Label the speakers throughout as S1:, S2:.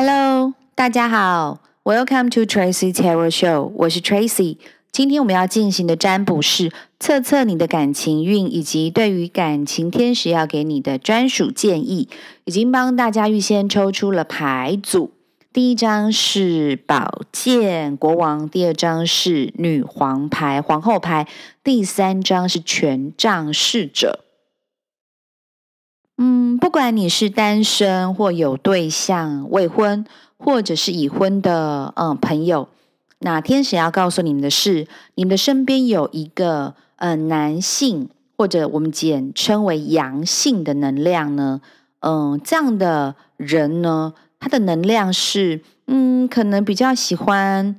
S1: Hello，大家好，Welcome to Tracy Tarot Show，我是 Tracy。今天我们要进行的占卜是测测你的感情运，以及对于感情天使要给你的专属建议。已经帮大家预先抽出了牌组，第一张是宝剑国王，第二张是女皇牌皇后牌，第三张是权杖侍者。嗯，不管你是单身或有对象，未婚。或者是已婚的嗯朋友，那天使要告诉你们的是，你们的身边有一个呃男性，或者我们简称为阳性的能量呢，嗯，这样的人呢，他的能量是嗯，可能比较喜欢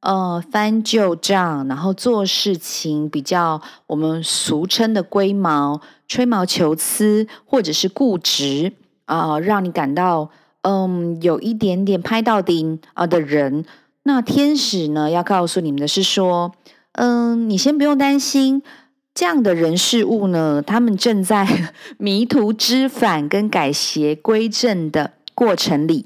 S1: 呃翻旧账，然后做事情比较我们俗称的龟毛、吹毛求疵，或者是固执啊，让你感到。嗯，有一点点拍到顶啊的人，那天使呢要告诉你们的是说，嗯，你先不用担心，这样的人事物呢，他们正在 迷途知返跟改邪归正的过程里。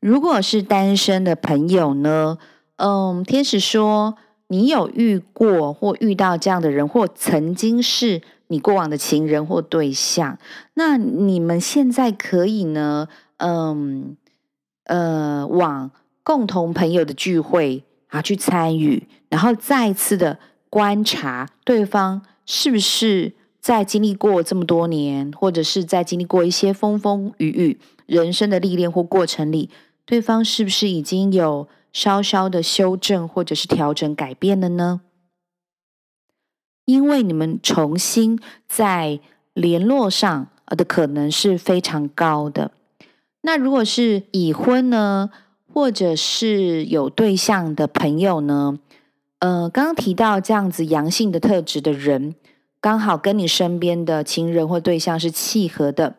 S1: 如果是单身的朋友呢，嗯，天使说你有遇过或遇到这样的人，或曾经是。你过往的情人或对象，那你们现在可以呢，嗯，呃，往共同朋友的聚会啊去参与，然后再次的观察对方是不是在经历过这么多年，或者是在经历过一些风风雨雨人生的历练或过程里，对方是不是已经有稍稍的修正或者是调整改变了呢？因为你们重新在联络上的可能是非常高的。那如果是已婚呢，或者是有对象的朋友呢？呃，刚刚提到这样子阳性的特质的人，刚好跟你身边的情人或对象是契合的。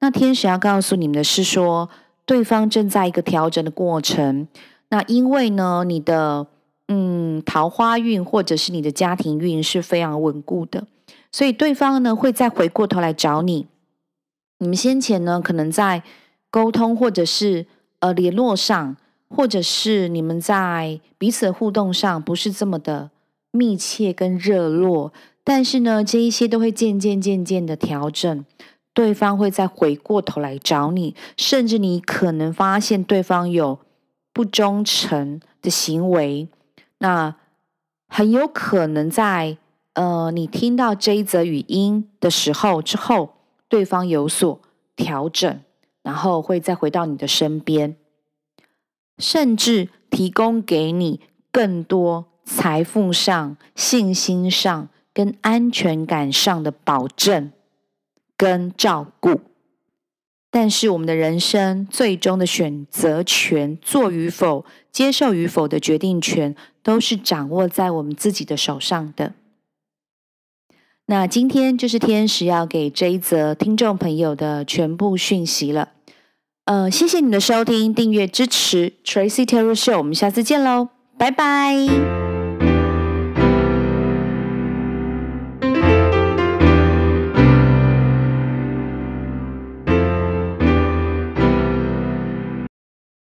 S1: 那天使要告诉你们的是说，对方正在一个调整的过程。那因为呢，你的。嗯，桃花运或者是你的家庭运是非常稳固的，所以对方呢会再回过头来找你。你们先前呢可能在沟通或者是呃联络上，或者是你们在彼此互动上不是这么的密切跟热络，但是呢这一些都会渐渐渐渐的调整，对方会再回过头来找你，甚至你可能发现对方有不忠诚的行为。那很有可能在呃，你听到这一则语音的时候之后，对方有所调整，然后会再回到你的身边，甚至提供给你更多财富上、信心上跟安全感上的保证跟照顾。但是，我们的人生最终的选择权、做与否、接受与否的决定权，都是掌握在我们自己的手上的。那今天就是天使要给这一则听众朋友的全部讯息了。呃，谢谢你的收听、订阅、支持 Tracy Tarot Show，我们下次见喽，拜拜。